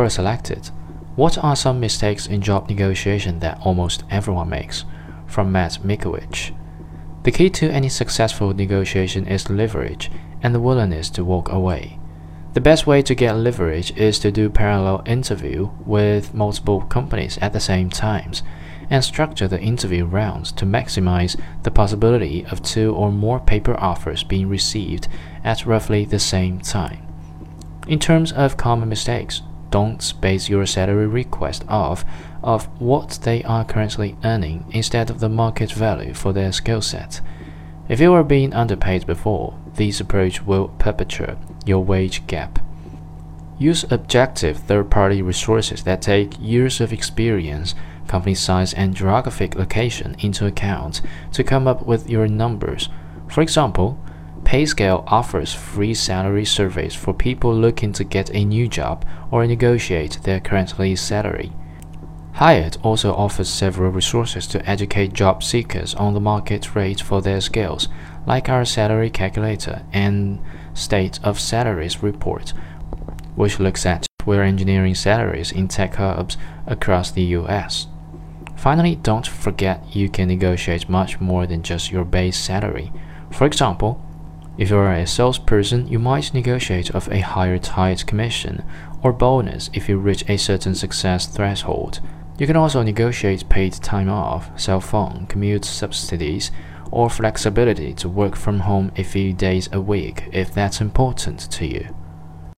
are selected. What are some mistakes in job negotiation that almost everyone makes? From Matt Mickiewicz. The key to any successful negotiation is leverage and the willingness to walk away. The best way to get leverage is to do parallel interview with multiple companies at the same times and structure the interview rounds to maximize the possibility of two or more paper offers being received at roughly the same time. In terms of common mistakes, don't base your salary request off of what they are currently earning instead of the market value for their skill set. If you are being underpaid before, this approach will perpetuate your wage gap. Use objective third party resources that take years of experience, company size, and geographic location into account to come up with your numbers. For example, PayScale offers free salary surveys for people looking to get a new job or negotiate their current salary. Hired also offers several resources to educate job seekers on the market rate for their skills, like our salary calculator and state of salaries report, which looks at software engineering salaries in tech hubs across the US. Finally, don't forget you can negotiate much more than just your base salary. For example, if you are a salesperson, you might negotiate of a higher tied commission or bonus if you reach a certain success threshold. You can also negotiate paid time off, cell phone, commute subsidies, or flexibility to work from home a few days a week if that's important to you.